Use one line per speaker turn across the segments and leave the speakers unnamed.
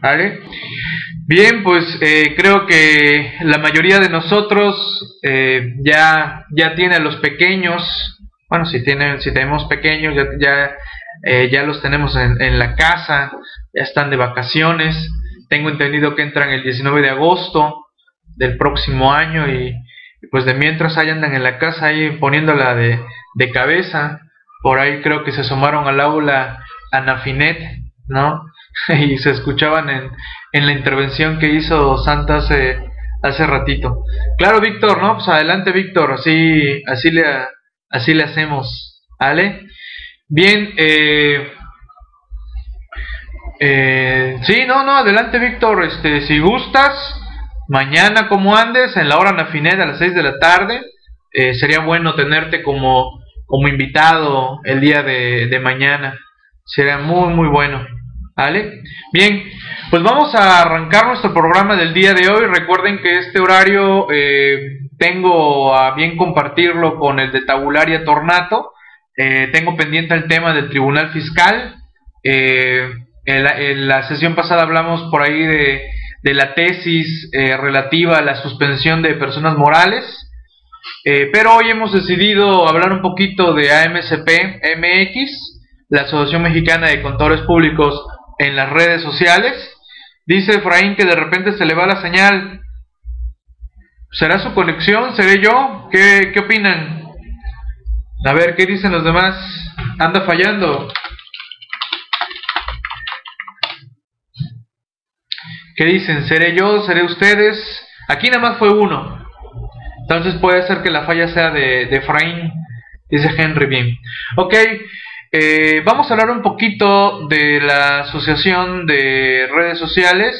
¿Vale? Bien, pues eh, creo que la mayoría de nosotros eh, ya, ya tiene a los pequeños, bueno, si, tienen, si tenemos pequeños, ya, ya, eh, ya los tenemos en, la casa, ya están de vacaciones. Tengo entendido que entran el 19 de agosto del próximo año y, pues de mientras ahí andan en la casa ahí poniéndola de, de cabeza. Por ahí creo que se asomaron al aula Anafinet, ¿no? y se escuchaban en, en la intervención que hizo Santa hace, hace ratito. Claro, Víctor, ¿no? Pues adelante, Víctor, así, así, le, así le hacemos, ¿vale? Bien, eh, eh, sí, no, no, adelante, Víctor, este, si gustas, mañana como andes, en la hora Nafinet a las 6 de la tarde, eh, sería bueno tenerte como, como invitado el día de, de mañana, sería muy, muy bueno. ¿Vale? Bien, pues vamos a arrancar nuestro programa del día de hoy. Recuerden que este horario eh, tengo a bien compartirlo con el de Tabularia Tornato. Eh, tengo pendiente el tema del Tribunal Fiscal. Eh, en, la, sesión pasada hablamos por ahí de, de la tesis eh, relativa a la suspensión de personas morales. Pero hoy hemos decidido hablar un poquito de AMCP MX, la Asociación Mexicana de Contadores Públicos en las redes sociales. Dice Efraín que de repente se le va la señal. ¿Será su conexión? ¿Seré yo? ¿Qué, qué opinan? A ver, ¿qué dicen los demás? Anda fallando. ¿Qué dicen? ¿Seré yo? ¿Seré ustedes? Aquí nada más fue uno. Entonces puede ser que la falla sea de, de Efraín. Dice Henry bien. Ok. Eh, vamos a hablar un poquito de la asociación de redes sociales,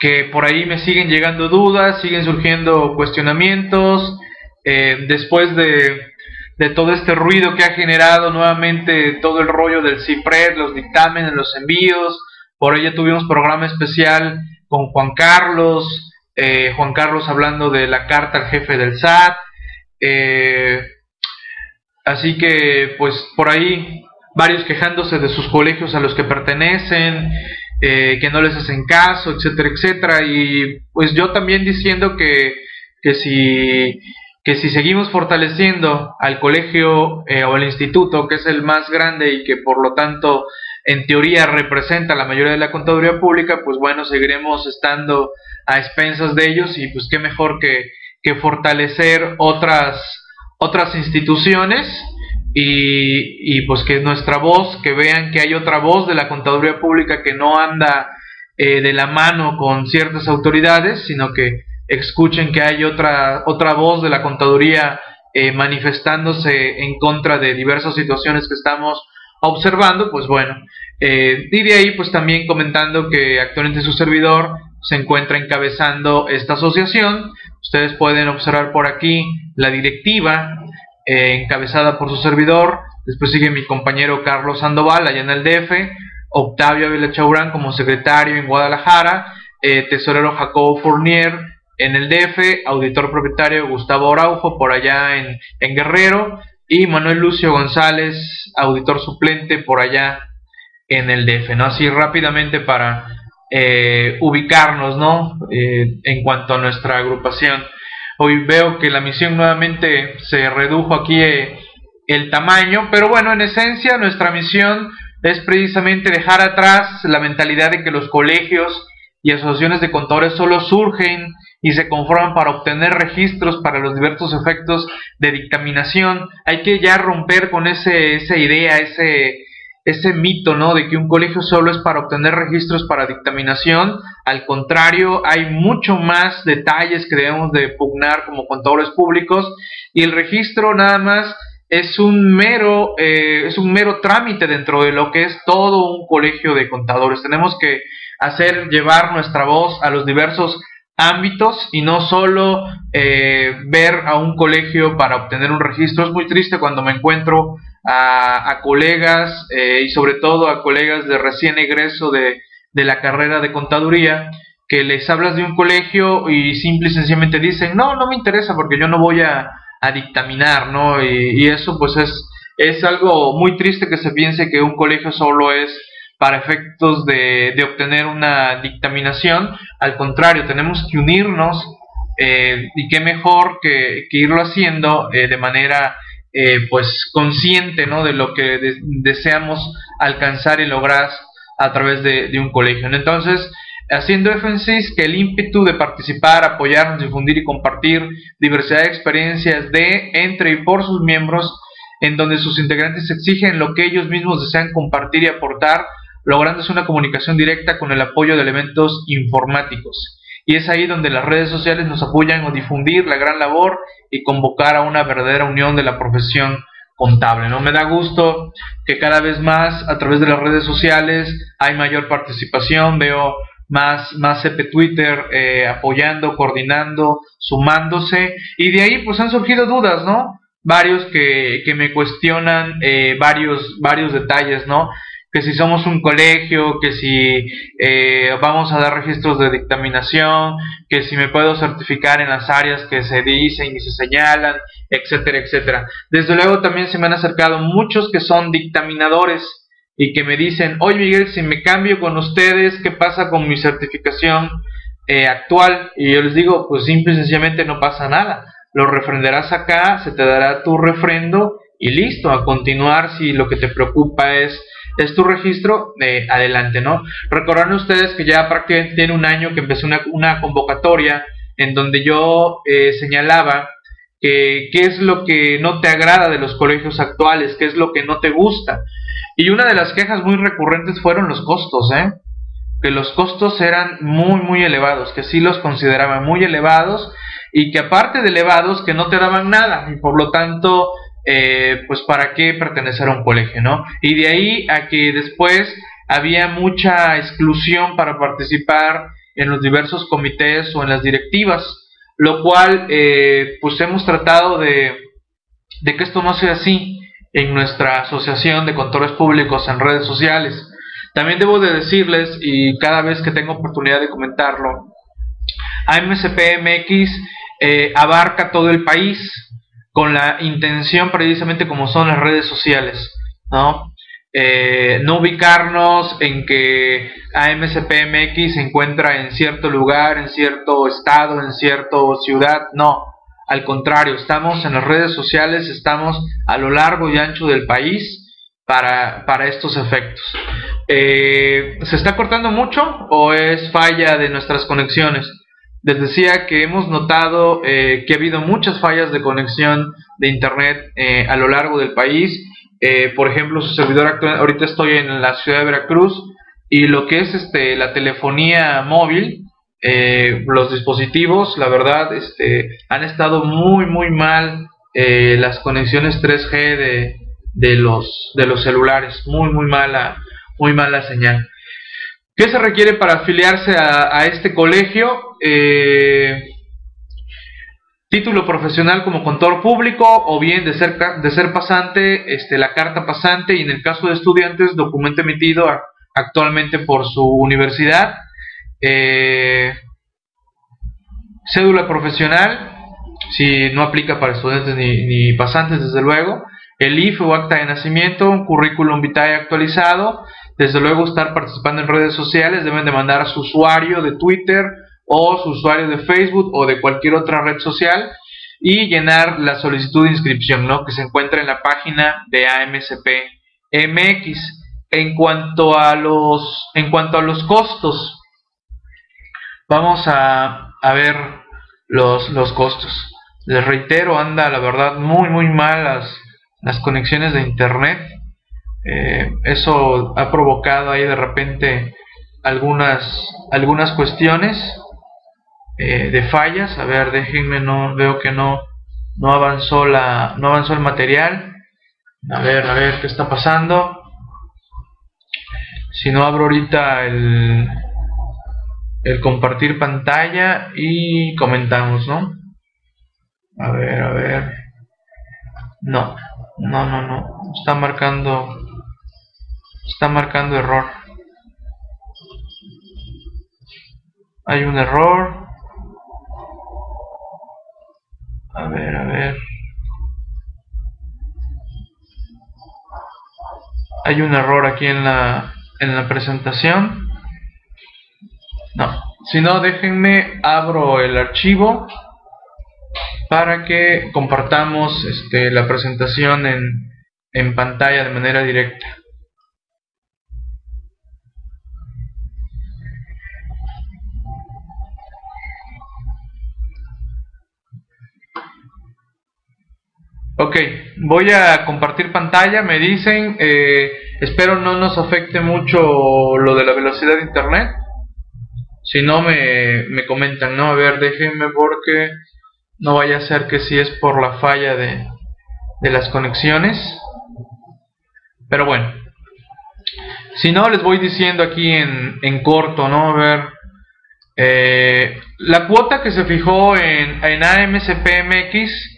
que por ahí me siguen llegando dudas, siguen surgiendo cuestionamientos, eh, después de, todo este ruido que ha generado nuevamente todo el rollo del CIPRED, los dictámenes, los envíos, por ahí ya tuvimos programa especial con Juan Carlos, eh, Juan Carlos hablando de la carta al jefe del SAT, Así que, pues por ahí, varios quejándose de sus colegios a los que pertenecen, eh, que no les hacen caso, etcétera, etcétera. Y pues yo también diciendo que, que, si, que si seguimos fortaleciendo al colegio eh, o al instituto, que es el más grande y que por lo tanto en teoría representa la mayoría de la contaduría pública, pues bueno, seguiremos estando a expensas de ellos y pues qué mejor que, que fortalecer otras otras instituciones y, y, pues que nuestra voz, que vean que hay otra voz de la contaduría pública que no anda eh, de la mano con ciertas autoridades, sino que escuchen que hay otra, otra voz de la contaduría eh, manifestándose en contra de diversas situaciones que estamos observando, pues bueno, eh, y de ahí pues también comentando que actualmente su servidor se encuentra encabezando esta asociación. Ustedes pueden observar por aquí la directiva eh, encabezada por su servidor. Después sigue mi compañero Carlos Sandoval allá en el DF. Octavio Avila Chaurán como secretario en Guadalajara. Eh, tesorero Jacobo Fournier en el DF. Auditor propietario Gustavo Araujo por allá en, en Guerrero. Y Manuel Lucio González, auditor suplente por allá en el DF. ¿no? Así rápidamente para eh, ubicarnos, ¿no? Eh, en cuanto a nuestra agrupación. Hoy veo que la misión nuevamente se redujo aquí eh, el tamaño, pero bueno, en esencia nuestra misión es precisamente dejar atrás la mentalidad de que los colegios y asociaciones de contadores solo surgen y se conforman para obtener registros para los diversos efectos de dictaminación. Hay que ya romper con ese, esa idea, ese, ese mito, ¿no? De que un colegio solo es para obtener registros para dictaminación. Al contrario, hay mucho más detalles que debemos de pugnar como contadores públicos y el registro nada más es un mero eh, es un mero trámite dentro de lo que es todo un colegio de contadores. Tenemos que hacer llevar nuestra voz a los diversos ámbitos y no solo eh, ver a un colegio para obtener un registro. Es muy triste cuando me encuentro a, colegas eh, y sobre todo a colegas de recién egreso de, de, la carrera de contaduría que les hablas de un colegio y simple y sencillamente dicen no, no me interesa porque yo no voy a, a dictaminar, ¿no? Y, eso pues es, es algo muy triste que se piense que un colegio solo es para efectos de, obtener una dictaminación. Al contrario, tenemos que unirnos eh, y qué mejor que, irlo haciendo eh, de manera eh, pues consciente ¿no? de lo que deseamos alcanzar y lograr a través de, un colegio. Entonces, haciendo énfasis que el ímpetu de participar, apoyarnos, difundir y compartir diversidad de experiencias de, entre y por sus miembros, en donde sus integrantes exigen lo que ellos mismos desean compartir y aportar, lográndose una comunicación directa con el apoyo de elementos informáticos. Y es ahí donde las redes sociales nos apoyan a difundir la gran labor y convocar a una verdadera unión de la profesión contable. ¿no? Me da gusto que cada vez más a través de las redes sociales hay mayor participación, veo más, más CP Twitter eh, apoyando, coordinando, sumándose, y de ahí pues han surgido dudas, ¿no? Varios que, que me cuestionan eh, varios, varios detalles, ¿no? Que si somos un colegio, que si eh, vamos a dar registros de dictaminación, que si me puedo certificar en las áreas que se dicen y se señalan, etcétera, etcétera. Desde luego también se me han acercado muchos que son dictaminadores y que me dicen, oye Miguel, si me cambio con ustedes, ¿qué pasa con mi certificación eh, actual? Y yo les digo, pues simple y sencillamente no pasa nada. Lo refrendarás acá, se te dará tu refrendo y listo, a continuar si lo que te preocupa es, es tu registro, eh, adelante, ¿no? Recordarán ustedes que ya prácticamente tiene un año que empezó una, convocatoria en donde yo eh, señalaba qué es lo que no te agrada de los colegios actuales, qué es lo que no te gusta. Y una de las quejas muy recurrentes fueron los costos, ¿eh? que los costos eran muy, muy elevados, que sí los consideraban muy elevados y que aparte de elevados, que no te daban nada y por lo tanto, eh, pues para qué pertenecer a un colegio, ¿no? Y de ahí a que después había mucha exclusión para participar en los diversos comités o en las directivas, lo cual eh, pues hemos tratado de, que esto no sea así en nuestra asociación de contadores públicos en redes sociales. También debo de decirles, y cada vez que tengo oportunidad de comentarlo, AMCPMX eh, abarca todo el país con la intención precisamente como son las redes sociales, ¿no? Eh, no ubicarnos en que AMCPMX se encuentra en cierto lugar, en cierto estado, en cierta ciudad, no. Al contrario, estamos en las redes sociales, estamos a lo largo y ancho del país para, estos efectos. Eh, ¿Se está cortando mucho o es falla de nuestras conexiones? Les decía que hemos notado eh, que ha habido muchas fallas de conexión de Internet eh, a lo largo del país. por ejemplo, su servidor actual, ahorita estoy en la ciudad de Veracruz y lo que es este, la telefonía móvil eh, los dispositivos, la verdad, este, han estado muy, muy mal eh, las conexiones 3G de, de, los, de los celulares, muy, muy mala, muy mala señal. ¿Qué se requiere para afiliarse a, este colegio? Eh, título profesional como contador público o bien de ser, de ser pasante, este, la carta pasante y en el caso de estudiantes, documento emitido actualmente por su universidad eh, cédula profesional, si no aplica para estudiantes ni, pasantes, desde luego. El IFE o acta de nacimiento, un currículum vitae actualizado. Desde luego estar participando en redes sociales, deben de mandar su usuario de Twitter o su usuario de Facebook o de cualquier otra red social y llenar la solicitud de inscripción, ¿no? Que se encuentra en la página de AMCP MX. En cuanto a los, en cuanto a los costos, Vamos a, ver los, los, costos. Les reitero, anda la verdad muy muy mal las conexiones de internet. Eh, eso ha provocado ahí de repente algunas, algunas cuestiones eh, de fallas. A ver, déjenme, no veo que no, no avanzó la, no avanzó el material. A ver, a ver qué está pasando. Si no abro ahorita el, el compartir pantalla y comentamos, ¿no? A ver, a ver. No, no, no, no. Está marcando. Está marcando error. Hay un error. A ver, a ver. Hay un error aquí en la en la presentación. No, si no, déjenme, abro el archivo para que compartamos este, la presentación en, en pantalla de manera directa. Ok, voy a compartir pantalla, me dicen, eh, espero no nos afecte mucho lo de la velocidad de internet. Si no, me, me comentan, ¿no? A ver, déjenme porque no vaya a ser que si es por la falla de, de las conexiones. Pero bueno, si no, les voy diciendo aquí en, en corto, ¿no? A ver, eh, la cuota que se fijó en, en AMCPMX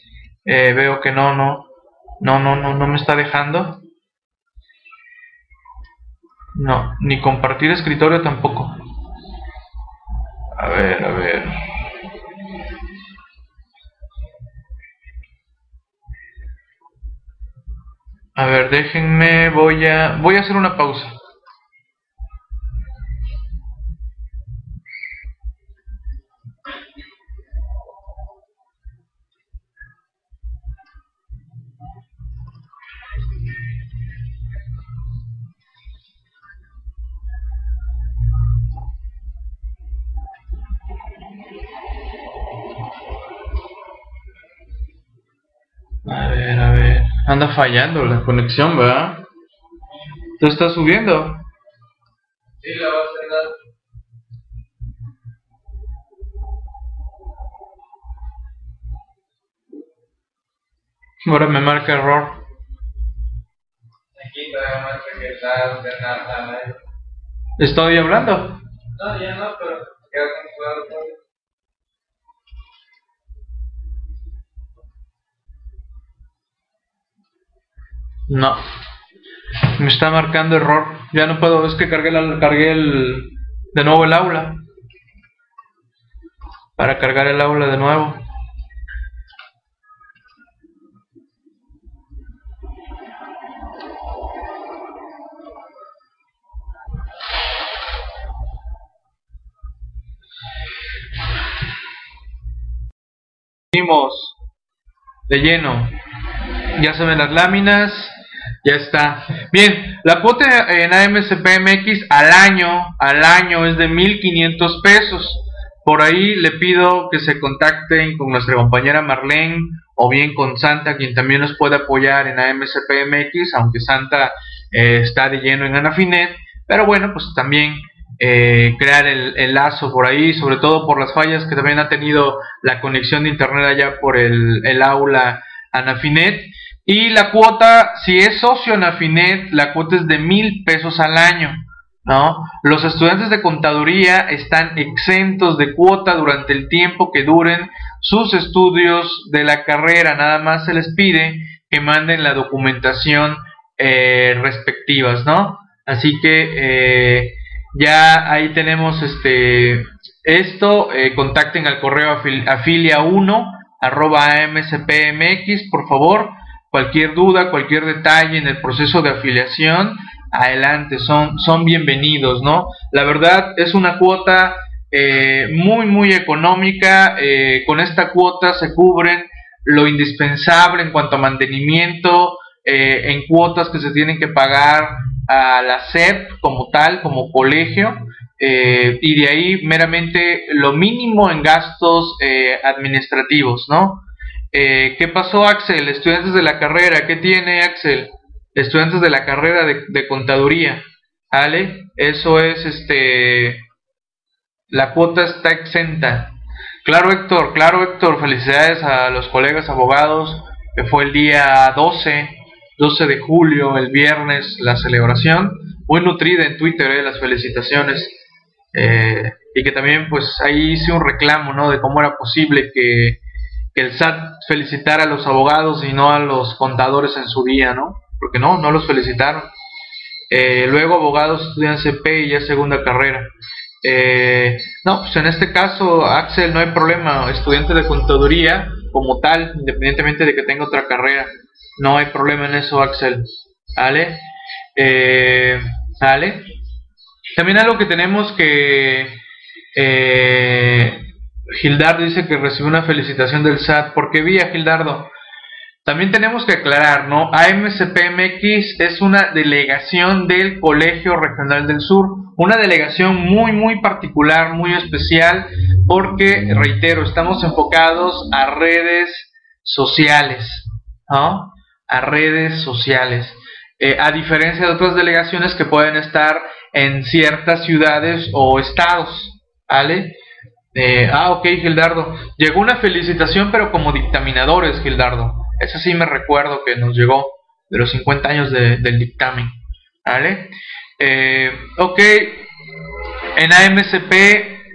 eh, veo que no, no, no, no, no, no me está dejando. No, ni compartir escritorio tampoco. A ver, a ver. A ver, déjenme, voy a voy a hacer una pausa. A ver, a ver. Anda fallando la conexión, ¿verdad? ¿Tú estás subiendo?
Sí, la vas a dar.
Ahora me marca error.
Aquí todavía muestra que está ordenada.
¿Estoy hablando?
No, ya no, pero queda controlado todavía.
No. Me está marcando error. Ya no puedo, es que cargué, la, cargué el, de nuevo el aula. Para cargar el aula de nuevo. De lleno. Ya se ven las láminas. Ya está. Bien, la cuota en AMCPMX al año, al año es de 1.500 pesos. Por ahí le pido que se contacten con nuestra compañera Marlene o bien con Santa, quien también nos puede apoyar en AMCPMX, aunque Santa eh, está de lleno en Anafinet. Pero bueno, pues también eh, crear el, lazo por ahí, sobre todo por las fallas que también ha tenido la conexión de internet allá por el aula Anafinet. Y la cuota, si es socio en Afinet, la cuota es de mil pesos al año. ¿no? Los estudiantes de contaduría están exentos de cuota durante el tiempo que duren sus estudios de la carrera. Nada más se les pide que manden la documentación eh, respectivas, ¿no? Así que eh, ya ahí tenemos este esto. Eh, contacten al correo afilia1 arroba amcpmx, por favor cualquier duda, cualquier detalle en el proceso de afiliación, adelante, son, son bienvenidos, ¿no? La verdad es una cuota eh, muy, muy económica, eh, con esta cuota se cubren lo indispensable en cuanto a mantenimiento, eh, en cuotas que se tienen que pagar a la SEP como tal, como colegio, eh, y de ahí meramente lo mínimo en gastos eh, administrativos, ¿no? Eh, ¿Qué pasó, Axel? Estudiantes de la carrera, ¿qué tiene Axel? Estudiantes de la carrera de, contaduría, ¿vale? Eso es, este, la cuota está exenta. Claro, Héctor, claro, Héctor, felicidades a los colegas abogados, que fue el día 12, 12 de julio, el viernes, la celebración. Muy nutrida en Twitter, eh, las felicitaciones. Eh, y que también, pues, ahí hice un reclamo, ¿no? De cómo era posible que que el SAT felicitara a los abogados y no a los contadores en su día, ¿no? Porque no, no los felicitaron. Eh, luego abogados estudian CP y ya segunda carrera. Eh, no, pues en este caso, Axel, no hay problema. Estudiante de contaduría como tal, independientemente de que tenga otra carrera. No hay problema en eso, Axel. ¿Vale? Eh, ¿Vale? También algo que tenemos que... Eh, Gildardo dice que recibió una felicitación del SAT. ¿Por qué vía, Gildardo? También tenemos que aclarar, ¿no? AMCPMX es una delegación del Colegio Regional del Sur, una delegación muy, muy particular, muy especial, porque, reitero, estamos enfocados a redes sociales, ¿no? A redes sociales. Eh, a diferencia de otras delegaciones que pueden estar en ciertas ciudades o estados, ¿vale? Eh, ah, ok, Gildardo. Llegó una felicitación, pero como dictaminadores, Gildardo. Eso sí me recuerdo que nos llegó de los 50 años del dictamen. ¿Vale? Eh, ok, en AMCP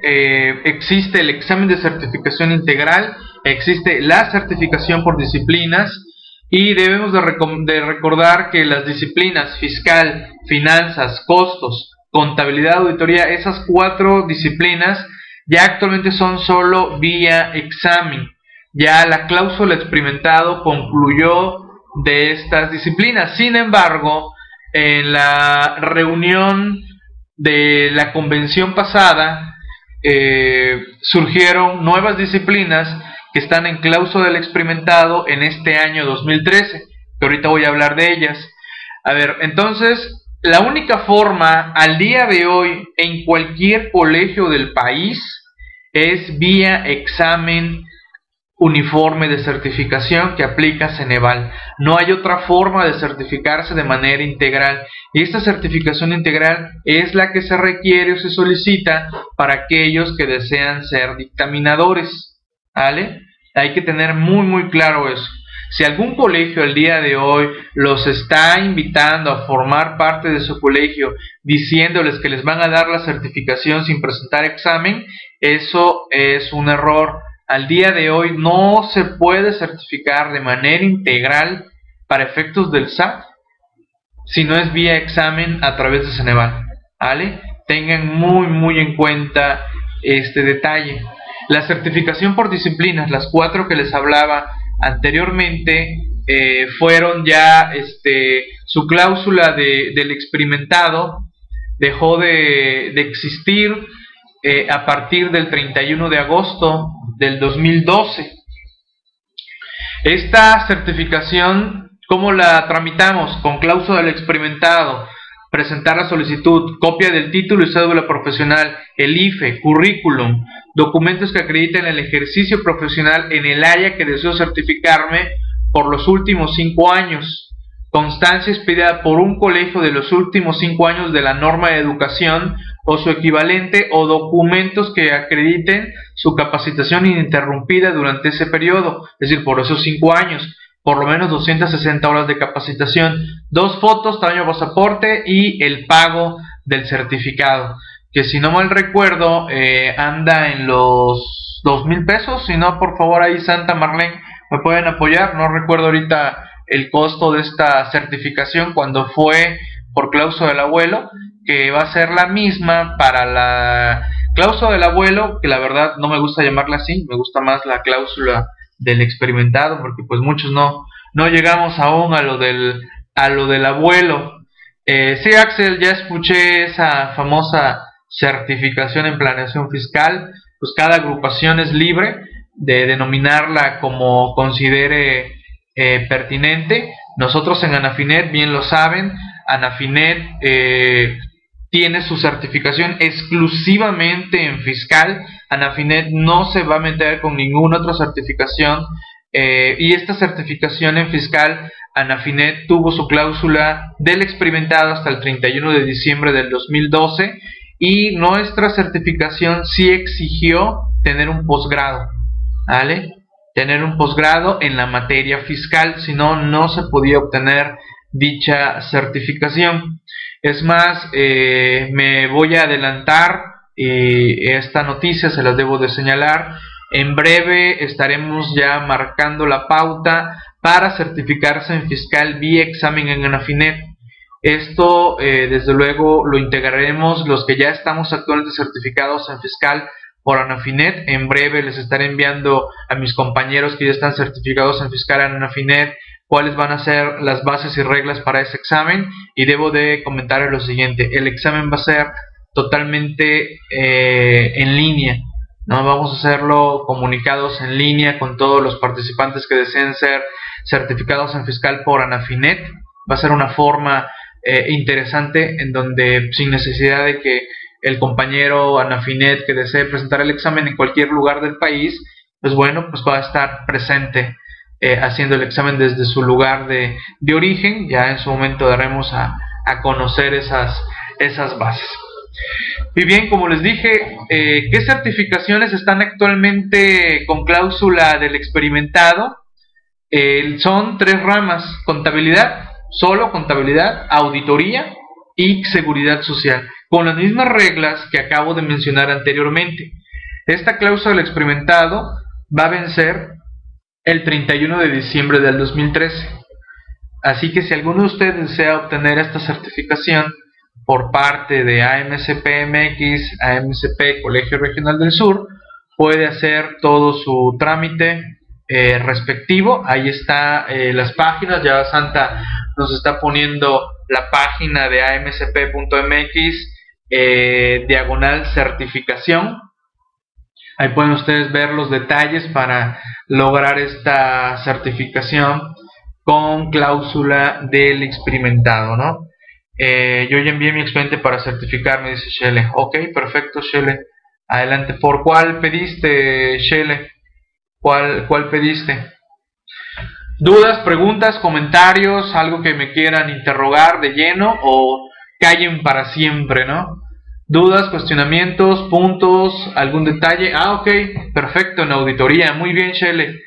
eh, existe el examen de certificación integral, existe la certificación por disciplinas y debemos de, de recordar que las disciplinas fiscal, finanzas, costos, contabilidad, auditoría, esas cuatro disciplinas ya actualmente son solo vía examen. Ya la cláusula experimentado concluyó de estas disciplinas. Sin embargo, en la reunión de la convención pasada eh, surgieron nuevas disciplinas que están en cláusula del experimentado en este año 2013, que ahorita voy a hablar de ellas. A ver, entonces, la única forma al día de hoy en cualquier colegio del país es vía examen uniforme de certificación que aplica Ceneval. No hay otra forma de certificarse de manera integral. Y esta certificación integral es la que se requiere o se solicita para aquellos que desean ser dictaminadores. ¿Vale? Hay que tener muy muy claro eso. Si algún colegio el día de hoy los está invitando a formar parte de su colegio diciéndoles que les van a dar la certificación sin presentar examen, eso es un error al día de hoy no se puede certificar de manera integral para efectos del SAT si no es vía examen a través de Ceneval. ¿Vale? Tengan muy muy en cuenta este detalle. La certificación por disciplinas, las cuatro que les hablaba anteriormente, eh, fueron ya este, su cláusula de, del experimentado dejó de, de existir eh, a partir del 31 de agosto del 2012. Esta certificación, ¿cómo la tramitamos? Con cláusula del experimentado, presentar la solicitud, copia del título y cédula profesional, el IFE, currículum, documentos que acrediten el ejercicio profesional en el área que deseo certificarme por los últimos cinco años, constancia expedida por un colegio de los últimos cinco años de la norma de educación o su equivalente o documentos que acrediten su capacitación ininterrumpida durante ese periodo, es decir, por esos cinco años, por lo menos 260 horas de capacitación, dos fotos, tamaño pasaporte y el pago del certificado, que si no mal recuerdo eh, anda en los dos mil pesos, si no por favor ahí Santa Marlene me pueden apoyar, no recuerdo ahorita el costo de esta certificación cuando fue por cláusula del abuelo, que va a ser la misma para la cláusula del abuelo, que la verdad no me gusta llamarla así, me gusta más la cláusula del experimentado, porque pues muchos no, no llegamos aún a lo del, a lo del abuelo. Eh, sí, Axel, ya escuché esa famosa certificación en planeación fiscal, pues cada agrupación es libre de denominarla como considere eh, pertinente. Nosotros en Anafinet, bien lo saben, Anafinet eh, tiene su certificación exclusivamente en fiscal. Anafinet no se va a meter con ninguna otra certificación. Eh, y esta certificación en fiscal, Anafinet tuvo su cláusula del experimentado hasta el 31 de diciembre del 2012 y nuestra certificación sí exigió tener un posgrado, ¿vale? Tener un posgrado en la materia fiscal, si no, no se podía obtener dicha certificación. Es más, eh, me voy a adelantar y esta noticia se las debo de señalar. En breve estaremos ya marcando la pauta para certificarse en fiscal vía examen en Anafinet. Esto, eh, desde luego, lo integraremos los que ya estamos actualmente certificados en fiscal por Anafinet. En breve les estaré enviando a mis compañeros que ya están certificados en fiscal en Anafinet cuáles van a ser las bases y reglas para ese examen y debo de comentar lo siguiente, el examen va a ser totalmente eh, en línea. ¿no? Vamos a hacerlo comunicados en línea con todos los participantes que deseen ser certificados en fiscal por Anafinet. Va a ser una forma eh, interesante en donde sin necesidad de que el compañero Anafinet que desee presentar el examen en cualquier lugar del país, pues bueno, pues va a estar presente eh, haciendo el examen desde su lugar de, origen. Ya en su momento daremos a, a conocer esas, esas bases. Y bien, como les dije, eh, ¿qué certificaciones están actualmente con cláusula del experimentado? Eh, son tres ramas, contabilidad, solo contabilidad, auditoría y seguridad social, con las mismas reglas que acabo de mencionar anteriormente. Esta cláusula del experimentado va a vencer el 31 de diciembre del 2013. Así que si alguno de ustedes desea obtener esta certificación, por parte de AMCPMX, AMCP Colegio Regional del Sur, puede hacer todo su trámite eh, respectivo. Ahí está eh, las páginas, ya Santa nos está poniendo la página de amcp.mx eh, diagonal certificación. Ahí pueden ustedes ver los detalles para lograr esta certificación con cláusula del experimentado, ¿no? Eh, yo ya envié mi expediente para certificarme, dice Shele. Ok, perfecto, Shele. Adelante. ¿Por cuál pediste, Shele? ¿Cuál, ¿Cuál pediste? ¿Dudas, preguntas, comentarios, algo que me quieran interrogar de lleno o callen para siempre, no? ¿Dudas, cuestionamientos, puntos, algún detalle? Ah, ok, perfecto, en auditoría. Muy bien, Shele.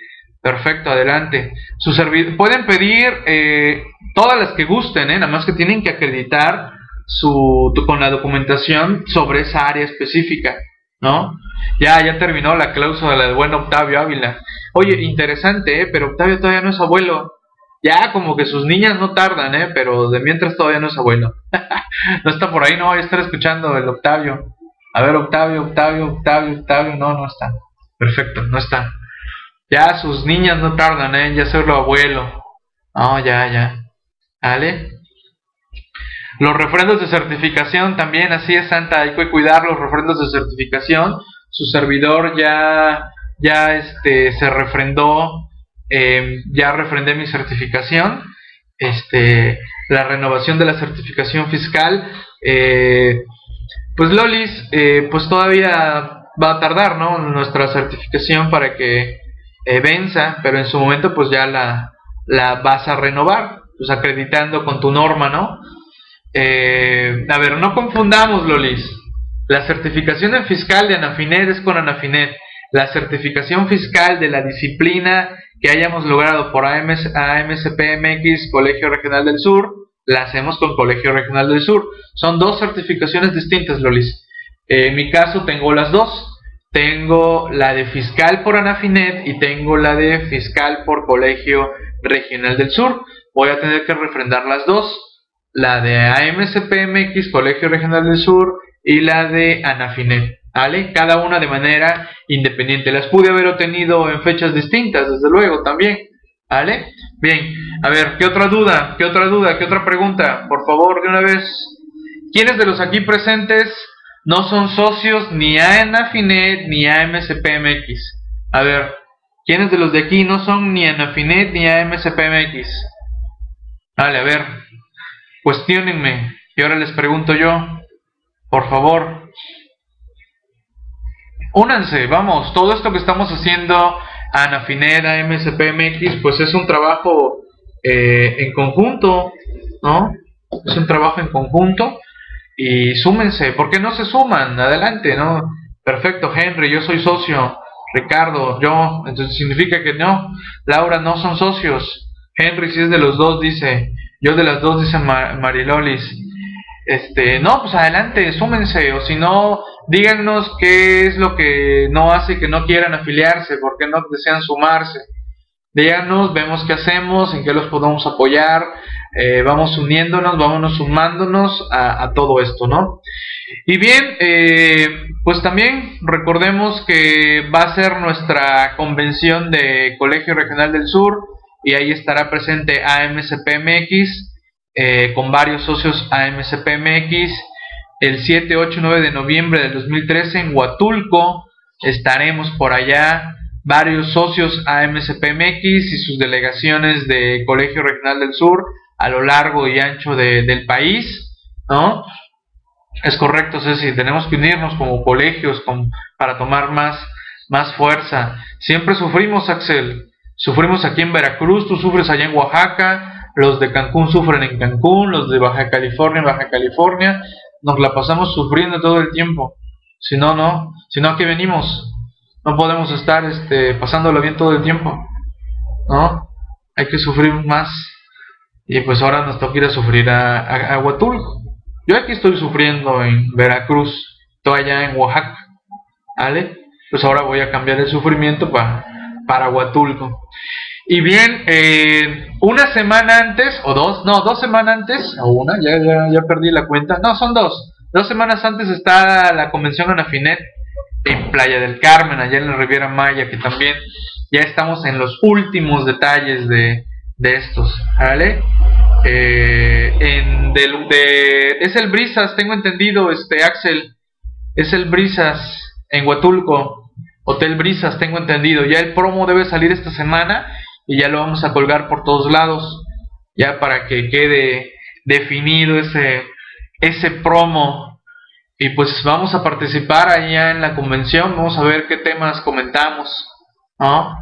Perfecto, adelante. Su pueden pedir eh, todas las que gusten, ¿eh? nada más que tienen que acreditar su, con la documentación sobre esa área específica, ¿no? Ya, ya terminó la cláusula del buen Octavio Ávila. Oye, interesante, ¿eh? pero Octavio todavía no es abuelo. Ya, como que sus niñas no tardan, ¿eh? Pero de mientras todavía no es abuelo. no está por ahí, no voy a estar escuchando el Octavio. A ver, Octavio, Octavio, Octavio, Octavio. No, no está. Perfecto, no está. Ya sus niñas no tardan, ¿eh? Ya ser lo abuelo. No, ya, ya. ¿Vale? Los refrendos de certificación también, así es Santa, hay que cuidar los refrendos de certificación. Su servidor ya, ya este, se refrendó, em, ya refrendé mi certificación. Este, la renovación de la certificación fiscal. Eh, pues Lolis, eh, pues todavía va a tardar, ¿no? Nuestra certificación para que eh, venza, pero en su momento pues ya la, la vas a renovar pues acreditando con tu norma, ¿no? A ver, no confundamos, Lolis. La certificación en fiscal de Anafinet es con Anafinet. La certificación fiscal de la disciplina que hayamos logrado por AMS, AMCPMX Colegio Regional del Sur, la hacemos con Colegio Regional del Sur. Son dos certificaciones distintas, Lolis. Eh, en mi caso tengo las dos. Tengo la de fiscal por Anafinet y tengo la de fiscal por Colegio Regional del Sur voy a tener que refrendar las dos, la de AMCPMX, Colegio Regional del Sur, y la de Anafinet, ¿vale? Cada una de manera independiente. Las pude haber obtenido en fechas distintas, desde luego, también, ¿vale? Bien, a ver, ¿qué otra duda? ¿Qué otra duda? ¿Qué otra pregunta? Por favor, de una vez. ¿Quiénes de los aquí presentes no son socios ni a Anafinet ni a MCPMX? A ver, ¿quiénes de los de aquí no son ni Anafinet ni a MCPMX? Vale, a ver, cuestionenme. Y ahora les pregunto yo, por favor, únanse, vamos, todo esto que estamos haciendo, Anafinera, MSPMX, pues es un trabajo eh, en conjunto, ¿no? Es un trabajo en conjunto y súmense, ¿por qué no se suman? Adelante, ¿no? Perfecto, Henry, yo soy socio, Ricardo, yo, entonces significa que no, Laura no son socios, Henry si es de los dos, dice. Yo de las dos, dice Marilolis. Este, no, pues adelante, súmense. O si no, díganos qué es lo que no hace que no quieran afiliarse, por qué no desean sumarse. Díganos, vemos qué hacemos, en qué los podemos apoyar. Eh, vamos uniéndonos, vámonos sumándonos a, todo esto, ¿no? Y bien, eh, pues también recordemos que va a ser nuestra convención de Colegio Regional del Sur y ahí estará presente AMCPMX eh, con varios socios AMCPMX el 7, 8, 9 de noviembre del 2013 en Huatulco. Estaremos por allá varios socios AMCPMX y sus delegaciones de Colegio Regional del Sur a lo largo y ancho del país, ¿no? Es correcto, Ceci, tenemos que unirnos como colegios para tomar más, más fuerza. Siempre sufrimos, Axel. Sufrimos aquí en Veracruz, tú sufres allá en Oaxaca, los de Cancún sufren en Cancún, los de Baja California en Baja California. Nos la pasamos sufriendo todo el tiempo. Si no, no. Si no, aquí venimos. No podemos estar este, pasándolo bien todo el tiempo. ¿No? Hay que sufrir más. Y pues ahora nos toca ir a sufrir a, a. Yo aquí estoy sufriendo en Veracruz, allá en Oaxaca, ¿vale? Pues ahora voy a cambiar el sufrimiento para, para Huatulco. Y bien, eh, una semana antes, o dos, no, dos semanas antes, o una, ya, ya, perdí la cuenta, no, son dos. Dos semanas antes está la convención Anafinet en Playa del Carmen, allá en la Riviera Maya, que también ya estamos en los últimos detalles de, de estos, ¿vale? Eh, en de, es el Brisas, tengo entendido, este Axel, es el Brisas en Huatulco, Hotel Brisas, tengo entendido. Ya el promo debe salir esta semana y ya lo vamos a colgar por todos lados, ya para que quede definido ese, ese promo. Y pues vamos a participar allá en la convención, vamos a ver qué temas comentamos, ¿no?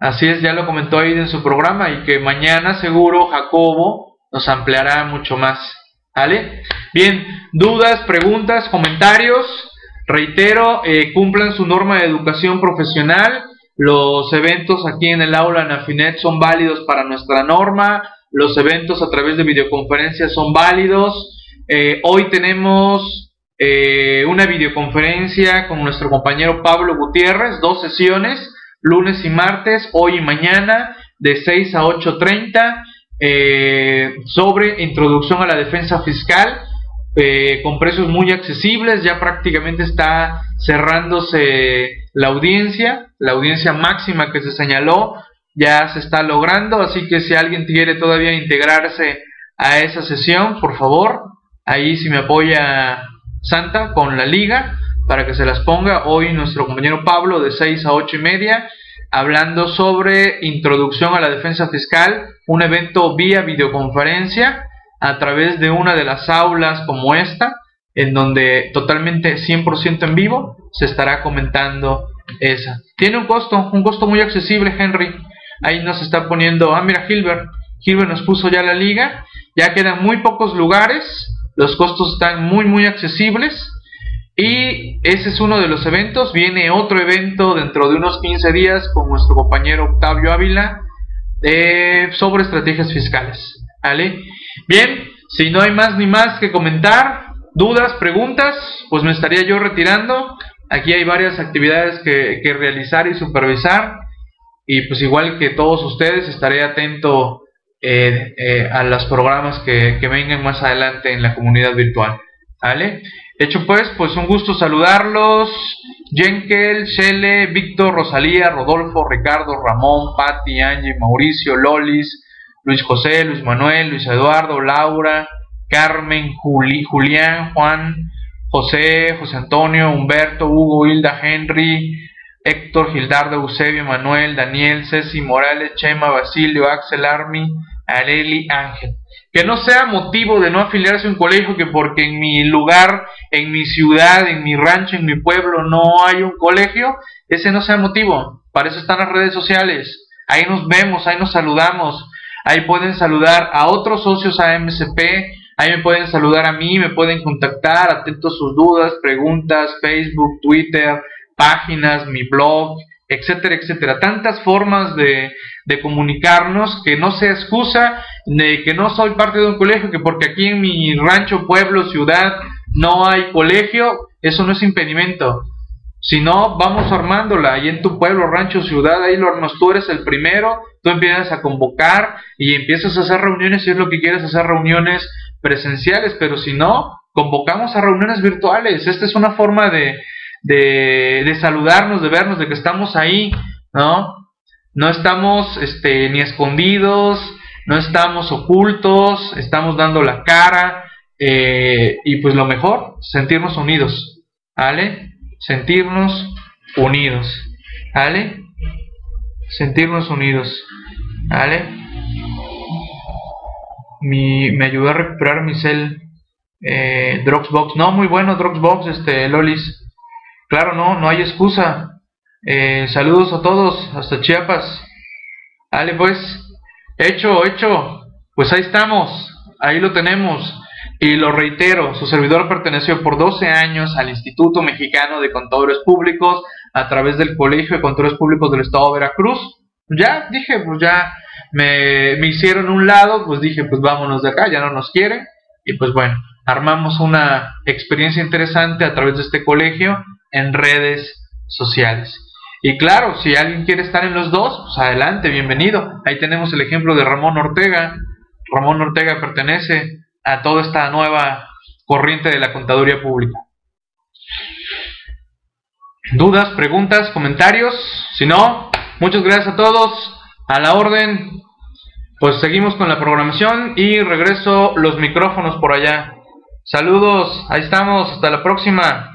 Así es, ya lo comentó ahí en su programa y que mañana seguro Jacobo nos ampliará mucho más. ¿Vale? Bien, dudas, preguntas, comentarios. Reitero, eh, cumplan su norma de educación profesional. Los eventos aquí en el aula Nafinet son válidos para nuestra norma. Los eventos a través de videoconferencias son válidos. Eh, hoy tenemos eh, una videoconferencia con nuestro compañero Pablo Gutiérrez, dos sesiones lunes y martes, hoy y mañana, de 6 a 8.30, eh, sobre introducción a la defensa fiscal, eh, con precios muy accesibles, ya prácticamente está cerrándose la audiencia, la audiencia máxima que se señaló, ya se está logrando, así que si alguien quiere todavía integrarse a esa sesión, por favor, ahí si me apoya Santa con la liga, para que se las ponga. Hoy nuestro compañero Pablo de 6 a 8 y media, hablando sobre introducción a la defensa fiscal, un evento vía videoconferencia a través de una de las aulas como esta, en donde totalmente 100% en vivo se estará comentando esa. Tiene un costo, un costo muy accesible, Henry. Ahí nos está poniendo, ah, mira, Gilbert, Gilbert nos puso ya la liga, ya quedan muy pocos lugares, los costos están muy, muy accesibles y ese es uno de los eventos. Viene otro evento dentro de unos 15 días con nuestro compañero Octavio Ávila sobre estrategias fiscales. ¿Vale? Bien, si no hay más ni más que comentar, dudas, preguntas, pues me estaría yo retirando. Aquí hay varias actividades que, realizar y supervisar. Y pues igual que todos ustedes, estaré atento eh, eh, a los programas que, que vengan más adelante en la comunidad virtual. ¿Vale? Hecho pues, pues un gusto saludarlos. Jenkel, Shele, Víctor, Rosalía, Rodolfo, Ricardo, Ramón, Patti, Angie, Mauricio, Lolis, Luis José, Luis Manuel, Luis Eduardo, Laura, Carmen, Julián, Juan, José, José Antonio, Humberto, Hugo, Hilda, Henry, Héctor, Gildardo, Eusebio, Manuel, Daniel, Ceci, Morales, Chema, Basilio, Axel, Armi, Areli, Ángel que no sea motivo de no afiliarse a un colegio que porque en mi lugar, en mi ciudad, en mi rancho, en mi pueblo no hay un colegio, ese no sea motivo. Para eso están las redes sociales. Ahí nos vemos, ahí nos saludamos. Ahí pueden saludar a otros socios AMCP, ahí me pueden saludar a mí, me pueden contactar, atentos sus dudas, preguntas, Facebook, Twitter, páginas, mi blog, etcétera, etcétera. Tantas formas de, de comunicarnos que no sea excusa de que no soy parte de un colegio, que porque aquí en mi rancho, pueblo, ciudad no hay colegio, eso no es impedimento. Si no, vamos armándola. Ahí en tu pueblo, rancho, ciudad, ahí lo armas. Tú eres el primero, tú empiezas a convocar y empiezas a hacer reuniones si es lo que quieres, hacer reuniones presenciales. Pero si no, convocamos a reuniones virtuales. Esta es una forma de, de, saludarnos, de vernos, de que estamos ahí, ¿no? No estamos este, ni escondidos, no estamos ocultos, estamos dando la cara Eh, y pues lo mejor, sentirnos unidos, ¿vale? Sentirnos unidos, ¿vale? Sentirnos unidos, ¿vale? Mi, me ayudó a recuperar mi cel eh, Dropbox. No, muy bueno Dropbox, este, Lolis. Claro, no, no hay excusa. Eh, saludos a todos, hasta Chiapas. Vale, pues, hecho, hecho. Pues ahí estamos, ahí lo tenemos. Y lo reitero, su servidor perteneció por 12 años al Instituto Mexicano de Contadores Públicos a través del Colegio de Contadores Públicos del Estado de Veracruz. Ya dije, pues ya me, me hicieron un lado, pues dije, pues vámonos de acá, ya no nos quieren. Y pues bueno, armamos una experiencia interesante a través de este colegio en redes sociales. Y claro, si alguien quiere estar en los dos, pues adelante, bienvenido. Ahí tenemos el ejemplo de Ramón Ortega. Ramón Ortega pertenece a toda esta nueva corriente de la contaduría pública. ¿Dudas, preguntas, comentarios? Si no, muchas gracias a todos. A la orden. Pues seguimos con la programación y regreso los micrófonos por allá. Saludos, ahí estamos, hasta la próxima.